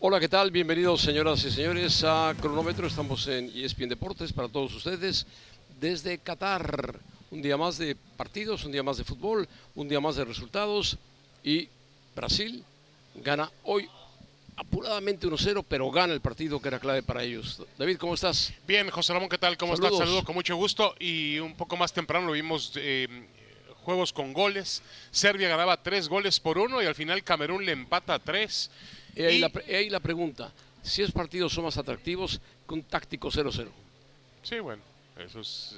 Hola, ¿qué tal? Bienvenidos, señoras y señores, a Cronómetro. Estamos en ESPN Deportes para todos ustedes desde Qatar. Un día más de partidos, un día más de fútbol, un día más de resultados. Y Brasil gana hoy apuradamente 1-0, pero gana el partido que era clave para ellos. David, ¿cómo estás? Bien, José Ramón, ¿qué tal? ¿Cómo Saludos. estás? Saludo con mucho gusto. Y un poco más temprano lo vimos eh, juegos con goles. Serbia ganaba tres goles por uno y al final Camerún le empata tres. Y ahí, Y- la, ahí la pregunta, si esos partidos son más atractivos que un táctico 0-0. Sí, bueno, eso es...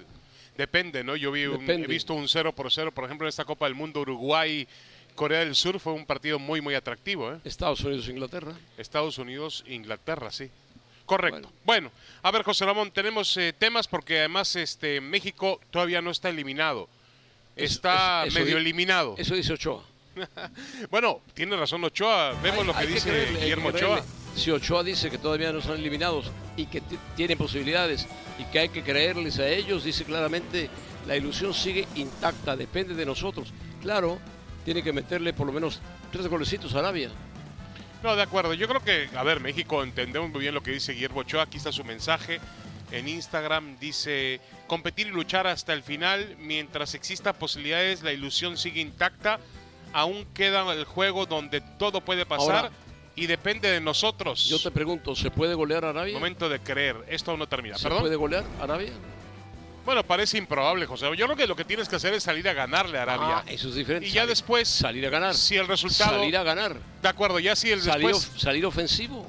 Depende, ¿no? Yo vi un- he visto un 0 por 0, por ejemplo, en esta Copa del Mundo, Uruguay, Corea del Sur, fue un partido muy, muy atractivo, ¿eh? Estados Unidos, Inglaterra. Estados Unidos, Inglaterra, sí. Correcto. Bueno. Bueno, a ver, José Ramón, tenemos eh, temas porque además este México todavía no está eliminado. Está eso- eso medio di- eliminado. Eso dice Ochoa. Bueno, tiene razón Ochoa. Vemos Hay- lo que dice creerle, Guillermo creerle. Ochoa. Si Ochoa dice que todavía no son eliminados y que tienen posibilidades y que hay que creerles a ellos, dice claramente, la ilusión sigue intacta, depende de nosotros. Claro, tiene que meterle por lo menos tres golecitos a Arabia. No, de acuerdo. Yo creo que, a ver, México entendemos muy bien lo que dice Guillermo Ochoa. Aquí está su mensaje. En Instagram dice, competir y luchar hasta el final. Mientras exista posibilidades, la ilusión sigue intacta. Aún queda el juego donde todo puede pasar Ahora- y depende de nosotros. Yo te pregunto, ¿se puede golear a Arabia? Momento de creer. Esto aún no termina. ¿Se ¿Perdón? puede golear a Arabia? Bueno, parece improbable, José. Yo creo que lo que tienes que hacer es salir a ganarle a Arabia. Ah, eso es diferente. y ya Salir- después, Salir a ganar. si el resultado... Salir a ganar. De acuerdo, ya si el Salir, después... of- salir ofensivo.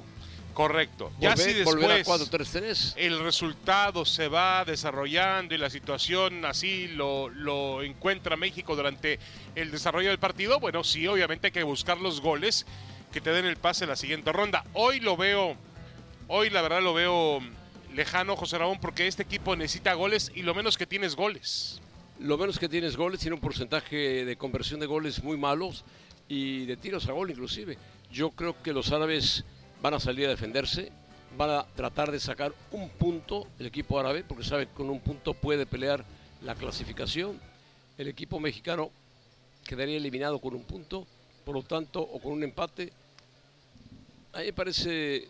Correcto. Ya si después... volver a 4-3-3. el resultado se va desarrollando y la situación así lo, lo encuentra México durante el desarrollo del partido, bueno, sí, obviamente hay que buscar los goles que te den el pase a la siguiente ronda. Hoy lo veo, hoy la verdad lo veo lejano, José Ramón, porque este equipo necesita goles y lo menos que tienes goles. Lo menos que tienes goles, tiene un porcentaje de conversión de goles muy malos y de tiros a gol inclusive. Yo creo que los árabes van a salir a defenderse, van a tratar de sacar un punto el equipo árabe, porque sabe que con un punto puede pelear la clasificación. El equipo mexicano quedaría eliminado con un punto, por lo tanto, o con un empate. A mí me parece,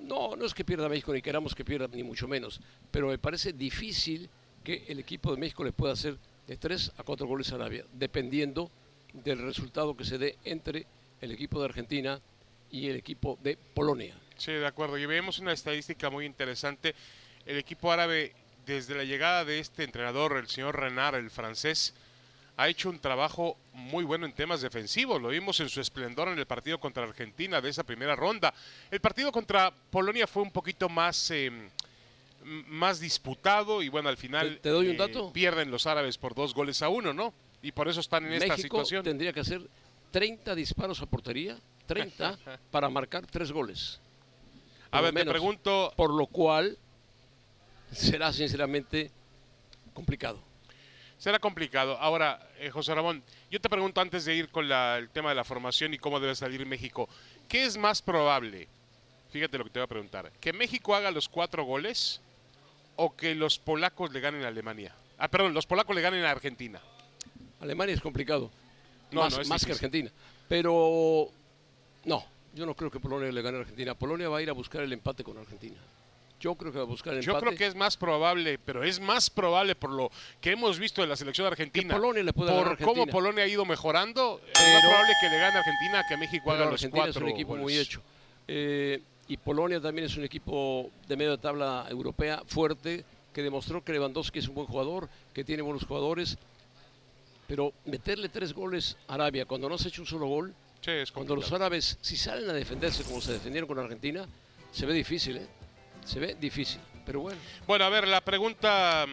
no, no es que pierda México ni queramos que pierda, ni mucho menos, pero me parece difícil que el equipo de México le pueda hacer de 3 a 4 goles a Arabia, dependiendo del resultado que se dé entre el equipo de Argentina y el equipo de Polonia. Sí, de acuerdo. Y vemos una estadística muy interesante. El equipo árabe, desde la llegada de este entrenador, el señor Renard, el francés, ha hecho un trabajo muy bueno en temas defensivos. Lo vimos en su esplendor en el partido contra Argentina de esa primera ronda. El partido contra Polonia fue un poquito más, eh, más disputado y bueno, al final ¿Te- te doy un eh, pierden los árabes por dos goles a uno, ¿no? Y por eso están en esta situación. tendría que hacer 30 disparos a portería, 30 para marcar 3 goles. A ver, lo te menos. pregunto, Por lo cual será sinceramente complicado. Será complicado. Ahora, eh, José Ramón, yo te pregunto antes de ir con la- el tema de la formación y cómo debe salir México, ¿qué es más probable? Fíjate lo que te voy a preguntar. ¿Que México haga los cuatro goles o que los polacos le ganen a Alemania? Ah, perdón, los polacos le ganen a Argentina. Alemania es complicado, No, más, no, es más que. Argentina. Pero no, yo no creo que Polonia le gane a Argentina. Polonia va a ir a buscar el empate con Argentina. Yo creo que va a buscar el Yo empate. creo que es más probable, pero es más probable por lo que hemos visto de la selección argentina. Que Polonia le pueda ganar a por cómo. Polonia ha ido mejorando, es más probable que le gane a Argentina que México haga los Argentina cuatro es un equipo muy hecho. Eh, y Polonia también es un equipo de medio de tabla europea fuerte que demostró que Lewandowski es un buen jugador, que tiene buenos jugadores. Pero meterle tres goles a Arabia cuando no se ha hecho un solo gol, Sí, es cuando los árabes, si salen a defenderse como se defendieron con Argentina, se ve difícil, ¿eh? Se ve difícil. Pero bueno, Bueno, a ver, la pregunta,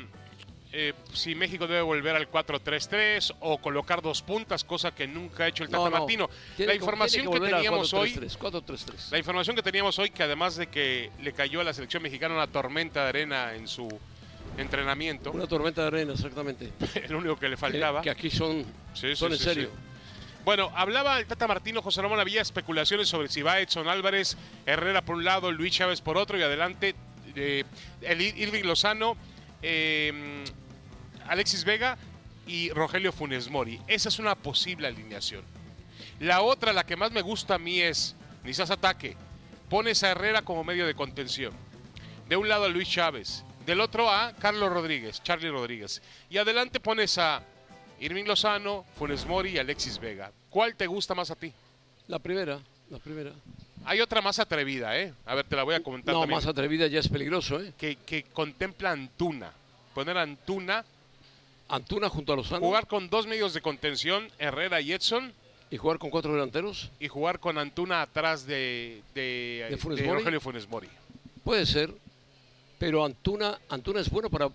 eh, si México debe volver al 4-3-3 o colocar dos puntas, cosa que nunca ha hecho el Tata no, no. Martino. La información que, teníamos hoy, 4-3-3, 4-3-3. la información que teníamos hoy, que además de que le cayó a la selección mexicana una tormenta de arena en su entrenamiento, Una tormenta de arena, exactamente. el único que le faltaba. que aquí son, Sí, sí, son en sí, serio. Bueno, hablaba el Tata Martino, José Ramón, había especulaciones sobre si va Edson Álvarez, Herrera por un lado, Luis Chávez por otro, y adelante eh, Irving Lozano, eh, Alexis Vega y Rogelio Funes Mori. Esa es una posible alineación. La otra, la que más me gusta a mí es Nizas Ataque, pones a Herrera como medio de contención. De un lado a Luis Chávez, del otro a Carlos Rodríguez, Charlie Rodríguez. Y adelante pones a Irving Lozano, Funes Mori y Alexis Vega. ¿Cuál te gusta más a ti? La primera, la primera. Hay otra más atrevida, ¿eh? A ver, te la voy a comentar No, también. más atrevida ya es peligroso, ¿eh? que, que contempla Antuna. Poner a Antuna, Antuna junto a Lozano jugar con dos medios de contención, Herrera y Edson, y jugar con cuatro delanteros. y jugar con Antuna atrás de, de, ¿De Funes de Mori? Rogelio Funes Mori. Puede ser, pero Antuna, Antuna es bueno para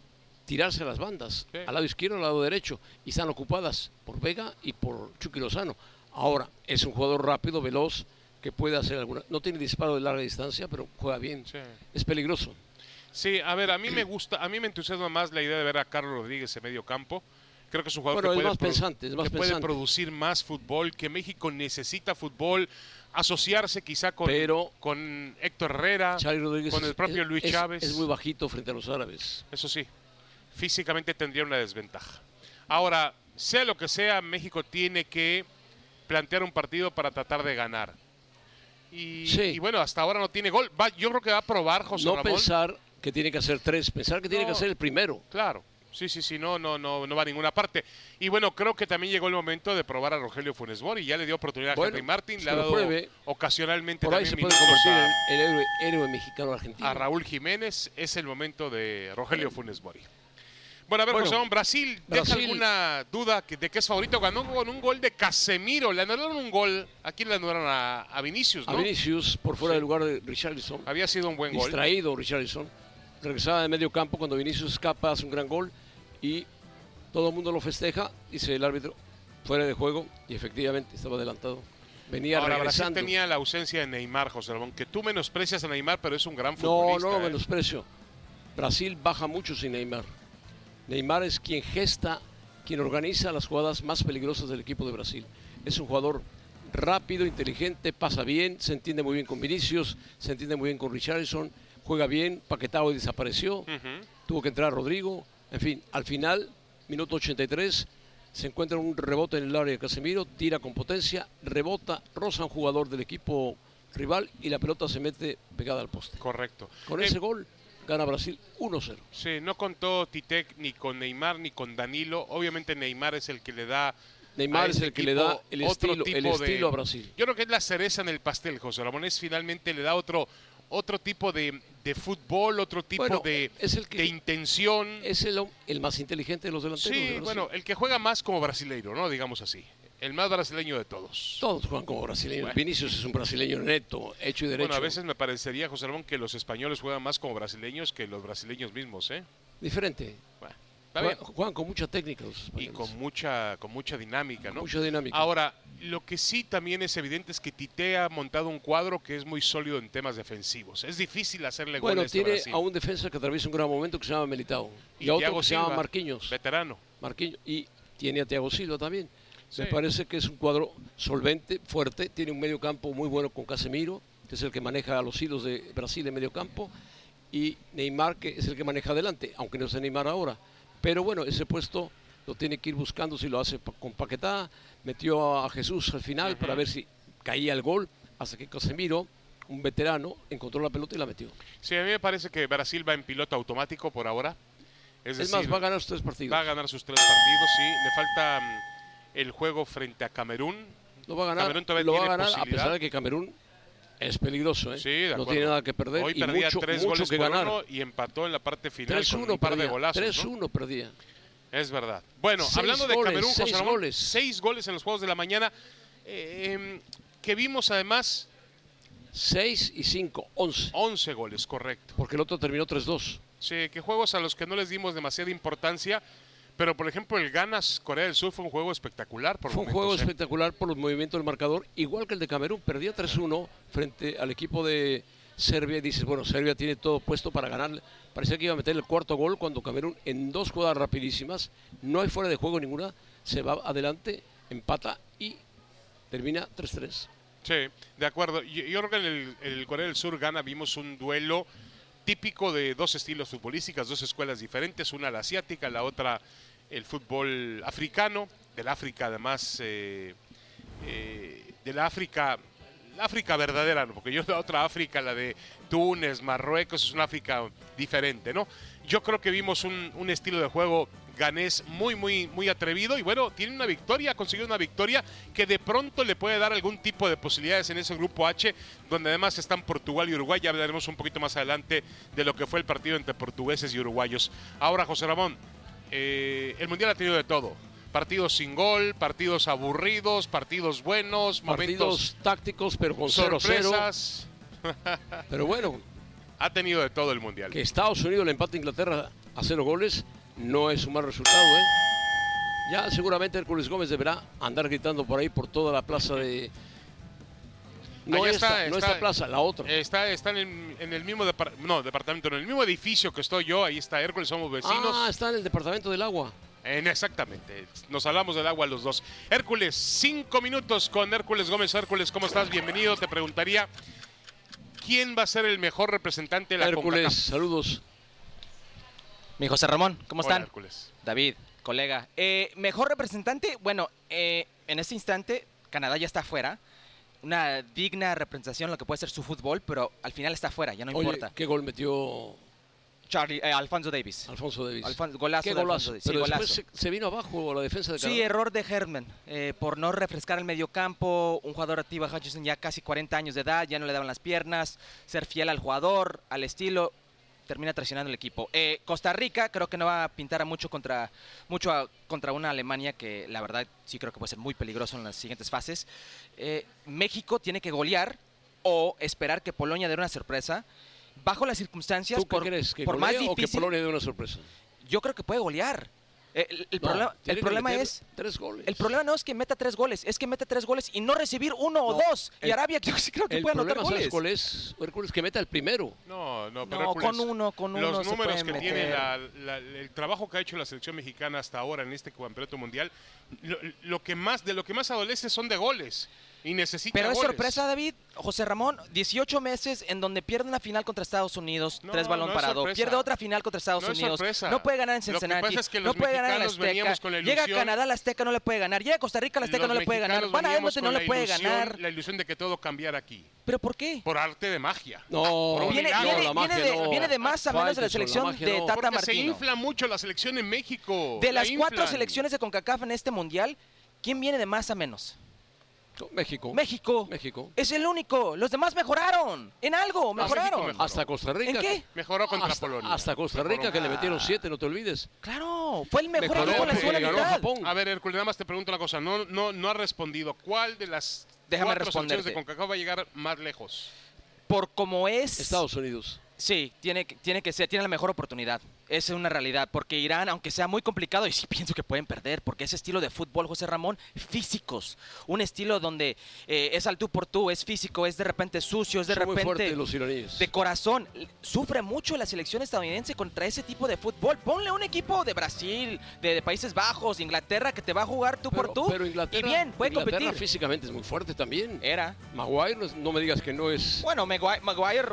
tirarse a las bandas, Sí. al lado izquierdo, al lado derecho, y están ocupadas por Vega y por Chucky Lozano. Ahora, es un jugador rápido, veloz, que puede hacer alguna... No tiene disparo de larga distancia, pero juega bien. Sí. Es peligroso. Sí, a ver, a mí me gusta, a mí me entusiasma más la idea de ver a Carlos Rodríguez en medio campo. Creo que es un jugador Bueno, que, puede, más pensante, es más que puede producir más fútbol, que México necesita fútbol, asociarse quizá con, Pero- con Héctor Herrera, con el propio es- Luis es- Chávez. Es muy bajito frente a los árabes. Eso sí, físicamente tendría una desventaja. Ahora, sea lo que sea, México tiene que plantear un partido para tratar de ganar. Y, Sí. y bueno, hasta ahora no tiene gol. Va- yo creo que va a probar José no Ramón. pensar que tiene que hacer tres, pensar que tiene No. que hacer el primero. Claro, sí, sí, sí, no, no, no, no va a ninguna parte. Y bueno, creo que también llegó el momento de probar a Rogelio Funes Mori. Ya le dio oportunidad a Henry Martin, que le ha dado pruebe. ocasionalmente Por ahí se también puede minutos convertir a- el héroe, héroe mexicano argentino. a Raúl Jiménez. Es el momento de Rogelio Funes Mori. Bueno, a ver, Bueno, José Ramón, Brasil, ¿deja Brasil- alguna duda de que es favorito? Ganó con un gol de Casemiro. Le anularon un gol. Aquí le anularon a, a Vinicius, A ¿no? Vinicius por fuera Sí. del lugar de Richarlison. Había sido un buen gol. Distraído Richarlison. Regresaba de medio campo cuando Vinicius escapa, hace un gran gol y todo el mundo lo festeja. Dice el árbitro, fuera de juego y efectivamente estaba adelantado. Venía Ahora, Brasil tenía la ausencia de Neymar, José Ramón, que tú menosprecias a Neymar, pero es un gran No, futbolista. no lo ¿eh? menosprecio. Brasil baja mucho sin Neymar. Neymar es quien gesta, quien organiza las jugadas más peligrosas del equipo de Brasil. Es un jugador rápido, inteligente, pasa bien, se entiende muy bien con Vinicius, se entiende muy bien con Richarlison, juega bien, Paquetao desapareció, Ujú. tuvo que entrar Rodrigo, en fin, al final, minuto 83, se encuentra un rebote en el área de Casemiro, tira con potencia, rebota, roza a un jugador del equipo rival y la pelota se mete pegada al poste. Correcto. Con Eh, ese gol gana Brasil 1-0. Sí, no contó Titec ni con Neymar ni con Danilo. Obviamente Neymar es el que le da. Neymar es el que le da el estilo, el tipo de- estilo a Brasil. Yo creo que es la cereza en el pastel, José Ramón. Es finalmente le da otro, otro tipo de, de fútbol, otro tipo Bueno, de, es el que- de intención. Es el, el más inteligente de los delanteros. de Sí, bueno, el que juega más como brasileiro, ¿no? Digamos así. El más brasileño de todos. Todos juegan como brasileños. Bueno. Vinicius es un brasileño neto, hecho y derecho. Bueno, a veces me parecería, José Ramón, que los españoles juegan más como brasileños que los brasileños mismos, ¿eh? Diferente. Bueno, está bien. Juegan, juegan con mucha técnica los Y con mucha, con mucha dinámica, ¿no? Mucha dinámica. Ahora, lo que sí también es evidente es que Tite ha montado un cuadro que es muy sólido en temas defensivos. Es difícil hacerle bueno, goles a tiene Brasil. a un defensa que atraviesa un gran momento que se llama Militao. Y, a otro Thiago que se llama Marquinhos. Veterano. Marquinhos. Y tiene a Thiago Silva también. Sí. Me parece que es un cuadro solvente, fuerte. Tiene un medio campo muy bueno con Casemiro, que es el que maneja a los hilos de Brasil en medio campo. Y Neymar, que es el que maneja adelante, aunque no sea Neymar ahora. Pero bueno, ese puesto lo tiene que ir buscando si lo hace con Paquetá. Metió a Jesús al final para ver si caía el gol. Hasta que Casemiro, un veterano, encontró la pelota y la metió. Sí, a mí me parece que Brasil va en piloto automático por ahora. Es, Es, decir, más, va a ganar sus tres partidos. va a ganar sus tres partidos, sí. Le falta mm, el juego frente a Camerún. Lo va a ganar, Camerún todavía lo va a tiene ganar a pesar de que Camerún es peligroso, ¿eh? Sí, de no tiene nada que perder Hoy y perdía mucho, tres mucho goles que por ganar. uno y empató en la parte final con 3-1 un par de perdía. golazos. ¿no? 3-1 perdía. Es verdad. Bueno, Seis hablando de goles, Camerún, José seis Ramón, goles. seis goles en los Juegos de la Mañana, eh, que vimos además 6 y 5, 11. 11 goles, correcto. Porque el otro terminó 3-2. Sí, que juegos a los que no les dimos demasiada importancia, pero por ejemplo el Ganas Corea del Sur fue un juego espectacular por Fue un juego ¿eh? espectacular por los movimientos del marcador, igual que el de Camerún. Perdía 3-1 frente al equipo de Serbia y dices, bueno, Serbia tiene todo puesto para ganar. Parecía que iba a meter el cuarto gol cuando Camerún en dos jugadas rapidísimas, no hay fuera de juego ninguna, se va adelante, empata y termina 3-3. Sí, de acuerdo. Yo, yo creo que en el, el Corea del Sur Gana vimos un duelo típico de dos estilos futbolísticos, dos escuelas diferentes, una la asiática, la otra el fútbol africano, del África además, eh, eh, de la África África verdadera, ¿no? porque yo la otra África, la de Túnez, Marruecos, es una África diferente, ¿no? Yo creo que vimos un estilo de juego ganés muy, muy, muy atrevido y bueno, tiene una victoria, ha conseguido una victoria que de pronto le puede dar algún tipo de posibilidades en ese grupo H, donde además están Portugal y Uruguay. Ya hablaremos un poquito más adelante de lo que fue el partido entre portugueses y uruguayos. Ahora, José Ramón, eh, el Mundial ha tenido de todo. Partidos sin gol, partidos aburridos, partidos buenos, Partidos momentos tácticos, pero con 0-0. sorpresas. Pero bueno, Ha tenido de todo el Mundial. que Estados Unidos le empate a Inglaterra a cero goles no es un mal resultado, ¿eh? Ya seguramente Hércules Gómez deberá andar gritando por ahí por toda la plaza de. No esta, está, no está. esta plaza, la otra. Está, está en, el, en el mismo depar- no, departamento, en el mismo edificio que estoy yo, ahí está Hércules, somos vecinos. ah, está en el departamento del agua. En- exactamente, nos hablamos del agua los dos. Hércules, cinco minutos con Hércules Gómez. Hércules, ¿cómo estás? Bienvenido. Te preguntaría, ¿quién va a ser el mejor representante de la Hércules, CONCACAF? saludos. Mi José Ramón, ¿cómo Hola, están? Hércules. David, colega. Eh, mejor representante, bueno, eh, en este instante Canadá ya está afuera. Una digna representación de lo que puede ser su fútbol, pero al final está afuera, ya no Oye, importa. ¿qué gol metió Charlie, eh, Alfonso Davis. Alfonso Davis? Alfon- golazo ¿Qué de golazo? Alfonso Davis. Sí, Pero golazo. se, se vino abajo la defensa de Sí, Canadá. error de Herman eh, por no refrescar el mediocampo. Un jugador activo, Hutchinson, ya casi 40 años de edad, ya no le daban las piernas. Ser fiel al jugador, al estilo, termina traicionando el equipo. Eh, Costa Rica creo que no va a pintar a mucho contra mucho a- contra una Alemania que la verdad sí creo que puede ser muy peligroso en las siguientes fases. Eh, México tiene que golear o esperar que Polonia dé una sorpresa. Bajo las circunstancias, ¿Tú qué por, crees? ¿Que por más o que difícil, Polonia dé una sorpresa? yo creo que puede golear. Eh, El, el No, problema, el es Tres goles. el problema no es que meta tres goles, es que meta tres goles y no recibir uno o dos. Y Arabia yo sí creo que puede anotar problema, ¿sabes goles. cuál es? Hércules, que meta el primero. No, no, pero No, Hércules, con uno, con uno Los números que tiene la- la- el trabajo que ha hecho la selección mexicana hasta ahora en este campeonato mundial, lo, lo que más de lo que más adolece son de goles y necesita Pero es sorpresa, David. José Ramón, 18 meses en donde pierde una final contra Estados Unidos, No, tres balón no parado. sorpresa. Pierde otra final contra Estados No Unidos. No puede ganar en Lo que Cincinnati. pasa es que no los puede ganar en la Azteca. con la Llega a Canadá, la Azteca no le puede ganar. Llega a Costa Rica, la Azteca Los no le puede ganar. Van a Edmonton, no le puede ilusión- ganar. La ilusión de que todo cambiara aquí. ¿Pero por qué? Por arte de magia. No, Viene, viene- la magia viene de, no. viene de más a menos de la selección la magia de no. Tata Porque se Martino. infla mucho la selección en México. De La las cuatro selecciones de CONCACAF en este mundial, ¿quién viene de más a menos? México. México. México. Es el único. Los demás mejoraron. En algo, mejoraron. mejoró. Hasta Costa Rica. ¿En qué? Mejoró contra hasta, Polonia. Hasta Costa Mejoró. Rica, que le metieron siete, no te olvides. Claro, fue el mejor Mejoró equipo en la segunda le ganó mitad. Japón. A ver, Hércules, nada más te pregunto una cosa. No, no, no ha respondido. ¿Cuál de las Déjame cuatro selecciones de. CONCACAF va a llegar más lejos? Por como es. Estados Unidos. Sí, tiene, tiene que ser, tiene la mejor oportunidad. Es una realidad, porque Irán, aunque sea muy complicado, y sí pienso que pueden perder, porque ese estilo de fútbol, José Ramón, físicos. Un estilo donde eh, es al tú por tú, es físico, es de repente sucio, es de Son muy repente fuertes los iraníes. de corazón. Sufre mucho la selección estadounidense contra ese tipo de fútbol. Ponle un equipo de Brasil, de, de Países Bajos, Inglaterra, que te va a jugar tú pero, por tú. pero Inglaterra, y bien, puede Inglaterra competir. físicamente es muy fuerte también. Era. Maguire, no me digas que no es... Bueno, Maguire, Maguire,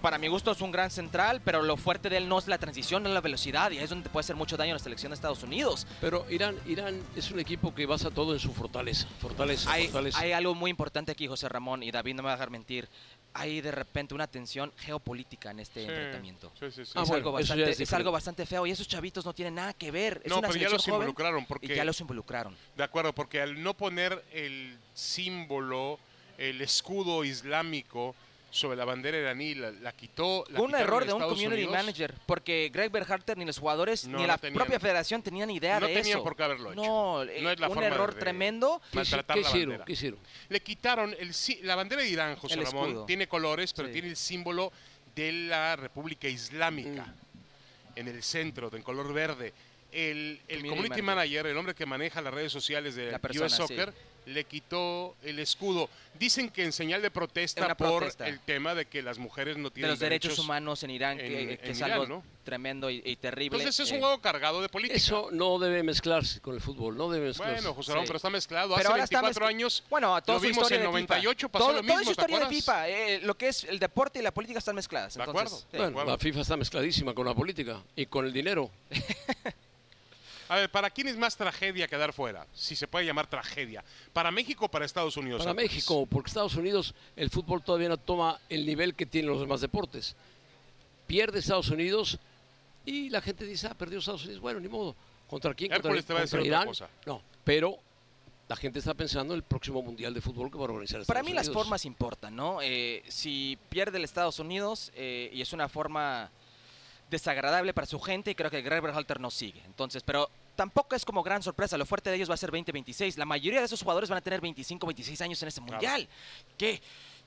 para mi gusto es un gran central, pero lo fuerte de él no es la transición, no es la velocidad, y ahí es donde te puede hacer mucho daño a la selección de Estados Unidos. Pero Irán, Irán es un equipo que basa todo en su fortaleza. Fortaleza, Hay, fortaleza. hay algo muy importante aquí, José Ramón, y David no me va a dejar mentir. Hay de repente una tensión geopolítica en este Sí, enfrentamiento. sí, sí, sí. Ah, es, bueno, algo bastante, es es algo diferente. bastante feo y esos chavitos no tienen nada que ver. Es no, una pero ya los joven involucraron y porque ya los involucraron. de acuerdo, porque al no poner el símbolo, el escudo islámico sobre la bandera iraní, la, la quitó. la Fue un error de un Estados community Unidos. manager, porque Greg Berhalter ni los jugadores No, ni no la tenían- propia federación tenían idea no de tenían eso. por qué haberlo hecho. No, No eh, es la un forma error de- tremendo. ¿Qué, maltratar qué la hicieron? bandera. ¿Qué hicieron? Le quitaron el, la bandera de Irán, José El Ramón. escudo. Tiene colores, pero Sí. tiene el símbolo de la República Islámica Mm. en el centro, en color verde. El, el Community community manager. el hombre que maneja las redes sociales de La US persona, Soccer, le quitó el escudo. Dicen que en señal de protesta Una por protesta. el tema de que las mujeres no de tienen los derechos humanos en Irán, que, en- que en es Irán, algo ¿no? tremendo y, y terrible. Entonces es un Eh, juego cargado de política. Eso no debe mezclarse con el fútbol, no debe mezclarse. Bueno, José Ramón, Sí. pero está mezclado. pero Hace ahora está 24 mezcl- años Bueno, a toda lo vimos en de 98, FIFA. pasó Todo- lo mismo, Toda ¿te historia de? FIFA, eh, lo que es el deporte y la política están mezcladas. De entonces, acuerdo. sí. Bueno, acuerdo. la FIFA está mezcladísima con la política y con el dinero. A ver, ¿para quién es más tragedia quedar fuera? Si se puede llamar tragedia. ¿Para México o para Estados Unidos? Para? México, porque Estados Unidos el fútbol todavía no toma el nivel que tienen los demás deportes. Pierde Estados Unidos y la gente dice, ah, perdió Estados Unidos. Bueno, ni modo. ¿Contra quién? Contra, Hércules te va a contra Irán. cosa. No, pero la gente está pensando en el próximo Mundial de Fútbol que va a organizar Estados Para mí las formas importan, ¿no? Eh, si pierde el Estados Unidos eh, y es una forma desagradable para su gente, y creo que Greg Berhalter no sigue. Entonces, pero tampoco es como gran sorpresa. Lo fuerte de ellos va a ser 20-26. La mayoría de esos jugadores van a tener 25, 26 años en este mundial. ¿Qué?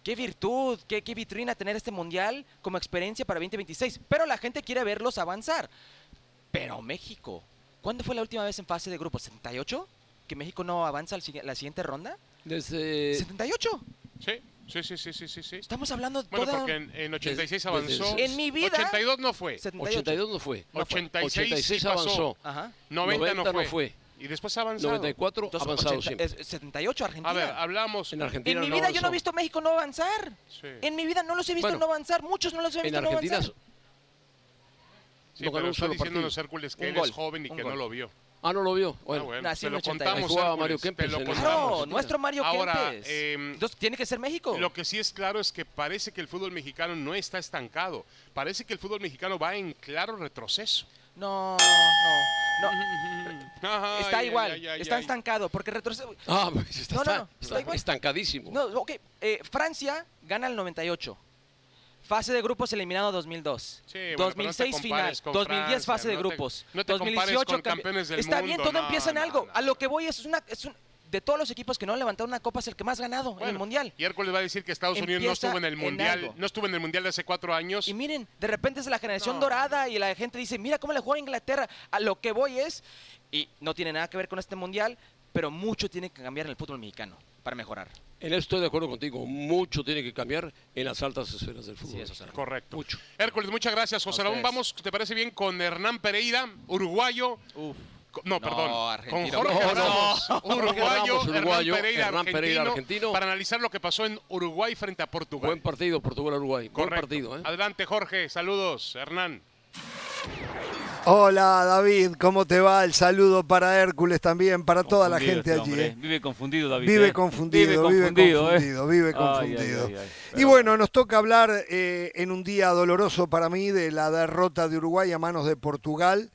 Qué virtud, qué, qué vitrina tener este mundial como experiencia para 2026. Pero la gente quiere verlos avanzar. Pero México, ¿cuándo fue la última vez en fase de grupo? ¿78? ¿Que México no avanza a la siguiente ronda? Desde ¿78? Sí, sí, sí, sí, sí, sí, sí. Estamos hablando de Bueno, toda- porque en, en 86 desde- avanzó. En mi vida- 82 no fue. 78. 82 no fue. No fue. 86, 86 sí pasó. avanzó. Ajá. 90, 90 no, no fue. fue. Y después avanzado. 94 Entonces, avanzado 80 siempre. es 78 Argentina. A ver, hablamos. En Argentina en mi no vida yo no he avanzó. visto México no avanzar. Sí. En mi vida no los he visto Bueno, no avanzar. Muchos no los he En visto no Argentina avanzar. Sí, no pero está partido. Hércules que Un él gol, es joven y un que gol. no lo vio. Ah, no lo vio. Ah, Bueno, bueno, Nació te en lo 82. contamos, jugaba Mario Kempes lo contamos. nuestro Mario Ahora, Kempes. em, Entonces tiene que ser México. Lo que sí es claro es que parece que el fútbol mexicano no está estancado. Parece que el fútbol mexicano va en claro retroceso. No, no, no. Ajá, Está ay, igual. ay, ay, está ay. estancado porque retrocede. Ah, pues está, No, no, está- no, está está igual. estancadísimo. No, ok. eh, Francia gana el 98. Fase de grupos eliminado 2002. Sí, bueno, pero no te 2006 final. compares con 2010 Francia, fase de te- grupos. no te compares 2018 con campe- campeones del Está bien, todo empieza en algo. A lo que voy es una es un- de todos los equipos que no han levantado una copa es el que más ha ganado en el mundial. Y Hércules va a decir que Estados Unidos no estuvo en el mundial, no estuvo en el mundial de hace cuatro años. Y miren, de repente es la generación No. dorada y la gente dice, mira cómo le juega Inglaterra. A lo que voy es, y no tiene nada que ver con este mundial, pero mucho tiene que cambiar en el fútbol mexicano para mejorar. En eso estoy de acuerdo contigo. Mucho tiene que cambiar en las altas esferas del fútbol. Sí, eso será. Correcto. Mucho. Hércules, muchas gracias. José Ramón, vamos, ¿te parece bien con Hernán Pereira, uruguayo? Uf. No, No, perdón. Con argentino. Jorge No. Ramos, uruguayo, Ramos, uruguayo, Hernán Pereira, Hernán Pereira, argentino, argentino. para analizar lo que pasó en Uruguay frente a Portugal. Buen partido, Portugal-Uruguay. Buen Correcto. partido, ¿eh? Adelante, Jorge. Saludos, Hernán. Hola David, ¿cómo te va? El saludo para Hércules también, para toda la gente este allí. hombre, ¿eh? Vive confundido, David. Vive ¿eh? confundido, vive confundido, ¿eh? confundido, vive confundido. ay, ay, ay. Y bueno, nos toca hablar eh, en un día doloroso para mí de la derrota de Uruguay a manos de Portugal.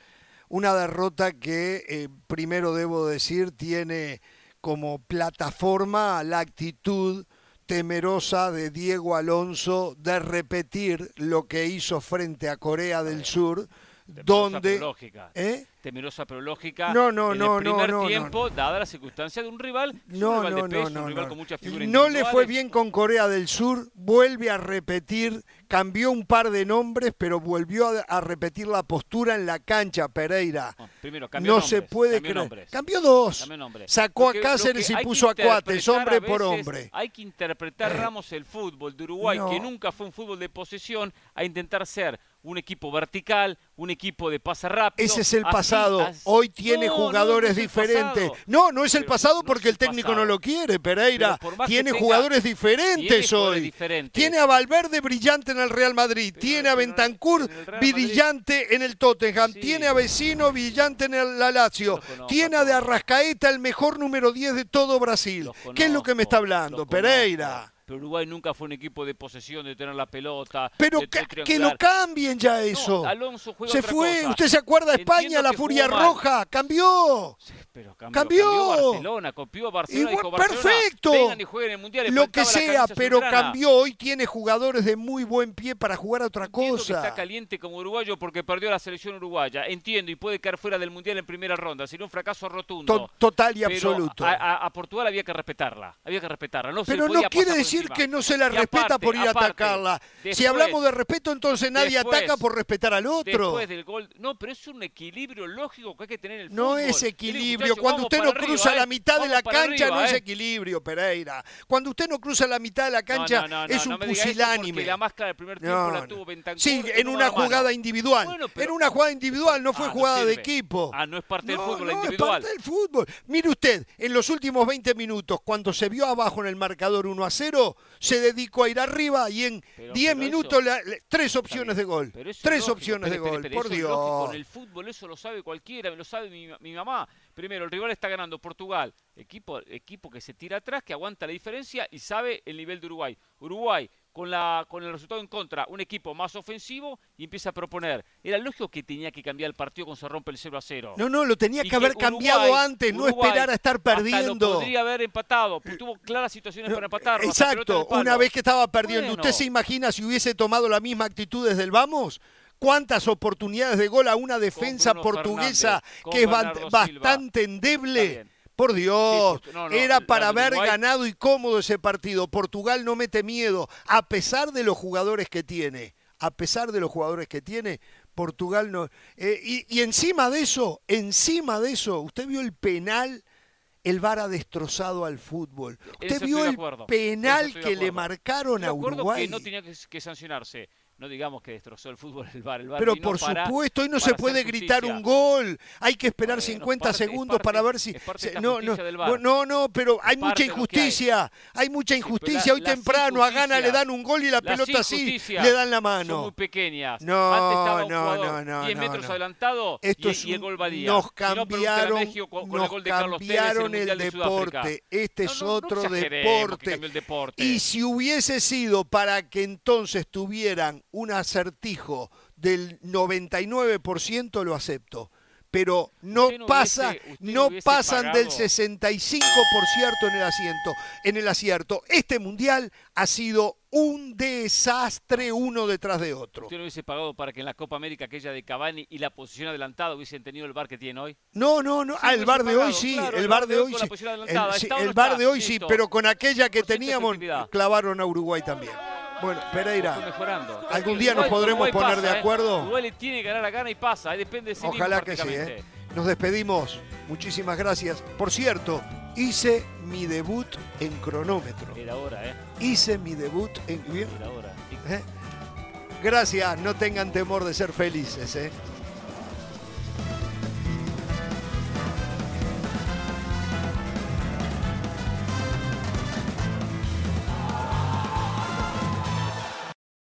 Una derrota que, eh, primero debo decir, tiene como plataforma la actitud temerosa de Diego Alonso de repetir lo que hizo frente a Corea del Sur, donde... pero lógica. ¿Eh? Temerosa pero lógica. No, no, en no, el no, primer no, no. tiempo, dada la circunstancia de un rival, un No, rival no, de peso, no, no, un rival no. con No le fue bien con Corea del Sur, vuelve a repetir, cambió un par de nombres, pero volvió a, a repetir la postura en la cancha, Pereira. No, primero, cambió No nombres, se puede cambió creer. nombres. Cambió dos. Cambió. Sacó a Cáceres y puso a Cuates, hombre por hombre. Hay que interpretar, Ramos, el fútbol de Uruguay, No. que nunca fue un fútbol de posesión, a intentar ser un equipo vertical, un equipo de pase rápido. Ese es el así- pasado. así- Hoy tiene No, jugadores no diferentes. No, no es el pasado porque el técnico no lo quiere, Pereira. Tiene tenga- jugadores tiene diferentes jugadores hoy. diferentes. Tiene a Valverde brillante en el Real Madrid. Pero- tiene a Bentancur Madrid- brillante en el Tottenham. Sí. Tiene a Vecino brillante en el la Lazio. Tiene a de. Arrascaeta el mejor número 10 de todo Brasil. ¿Qué es lo que me está hablando, Pereira? Pero Uruguay nunca fue un equipo de posesión, de tener la pelota. Pero de- de que, lo cambien ya No, eso. Alonso juega se otra fue. cosa. ¿Usted se acuerda de España, la Furia. Roja? Cambió. Sí, pero cambió, Cambió. cambió Barcelona, copió a Barcelona. Y dijo, Barcelona, perfecto. Y jueguen en el Mundial. le Lo que sea, pero cambió. Hoy tiene jugadores de muy buen pie para jugar a otra Entiendo que cosa. está caliente como uruguayo porque perdió la selección uruguaya. Entiendo y puede quedar fuera del Mundial en primera ronda. Sería un fracaso rotundo. To- total y Pero absoluto. A, a- a Portugal había que respetarla. Había que respetarla. No se Pero podía no quiere por decir que no se la Y respeta aparte, por ir a atacarla. si hablamos de respeto, entonces nadie después- ataca por respetar al otro. Después del gol. No, pero es un equilibrio lógico que hay que tener en el No fútbol. es equilibrio. Cuando usted no arriba, cruza ¿eh? la mitad de la cancha, arriba, no es ¿eh? equilibrio, Pereira. Cuando usted no cruza la mitad de la cancha, No, no, no, es un pusilánime. la máscara del primer tiempo No, la no. tuvo Bentancur Sí, en una jugada individual. Bueno, pero- En una jugada individual, no fue Ah, jugada de equipo. Ah, no es parte del fútbol, la individual. es parte del fútbol. Mire usted, en los últimos 20 minutos, cuando se vio abajo en el marcador 1 a 0, se dedicó a ir arriba y en Pero- 10 pero minutos eso- tres opciones de gol. Pero Tres lógico, opciones de pero- gol, pero por es lógico, Dios. En el fútbol eso lo sabe cualquiera, lo sabe mi, mi mamá. Primero, el rival está ganando Portugal, equipo, equipo que se tira atrás, que aguanta la diferencia y sabe el nivel de Uruguay. Uruguay, con, la, con el resultado en contra, un equipo más ofensivo y empieza a proponer. Era lógico que tenía que cambiar el partido cuando se rompe el 0 a 0. No, no, lo tenía Y que haber Uruguay- cambiado antes, no esperar a estar hasta perdiendo. lo podría haber empatado, porque tuvo claras situaciones para hasta en Exacto, una vez que estaba perdiendo. Bueno. ¿Usted se imagina si hubiese tomado la misma actitud desde el vamos? ¿Cuántas oportunidades de gol a una defensa portuguesa Fernández, que es bastante endeble? Por Dios, Sí, no, no, era para haber Uruguay- ganado y cómodo ese partido. Portugal no mete miedo, a pesar de los jugadores que tiene. A pesar de los jugadores que tiene, Portugal no. eh, y, y encima de eso, encima de eso, usted vio el penal, el VAR ha destrozado al fútbol. Usted eso vio el penal que le marcaron a Uruguay. que no tenía que, que sancionarse. No digamos que destrozó el fútbol el VAR. El VAR Pero por para- supuesto, hoy no se puede gritar un gol. Hay que esperar Bueno, 50 parte- es segundos parte- para ver si. se- no, no, no, no, no, pero hay mucha injusticia. Hay mucha Sí, injusticia. la- Hoy temprano a Gana le dan un gol y la pelota así le dan la Son mano. muy pequeñas. No, Antes estaba un no, no, no, 10 no, metros no. adelantado Esto y, es y el un- gol valía. nos Si no, cambiaron, con, con el gol de Tevez cambiaron el de deporte. Este No, es no, no otro deporte. Y si hubiese sido para que entonces tuvieran un acertijo del 99%, lo acepto. Pero no pasa, hubiese- no pasan del pagado- 65% en el asiento, en el acierto. Este mundial ha sido un desastre uno detrás de otro. ¿Usted no hubiese pagado para que en la Copa América aquella de Cavani y la posición adelantada hubiesen tenido el bar que tienen hoy? No, no, no. Sí, ah, el bar de hoy sí, claro, el bar de hoy sí. El, sí, ¿Está o no el bar de hoy sí, pero con aquella que 100% teníamos clavaron a Uruguay también. Bueno, Pereira, mejorando. ¿algún día nos Uruguay- podremos Uruguay poner pasa, de ¿eh? acuerdo? Uruguay le tiene que ganar la gana y pasa, ahí depende de sí mismo Ojalá que sí. ¿eh? Nos despedimos. Muchísimas gracias. Por cierto, hice mi debut en cronómetro. Era hora, ¿eh? Hice mi debut en... Era hora. ¿Eh? Gracias, no tengan temor de ser felices. ¿eh?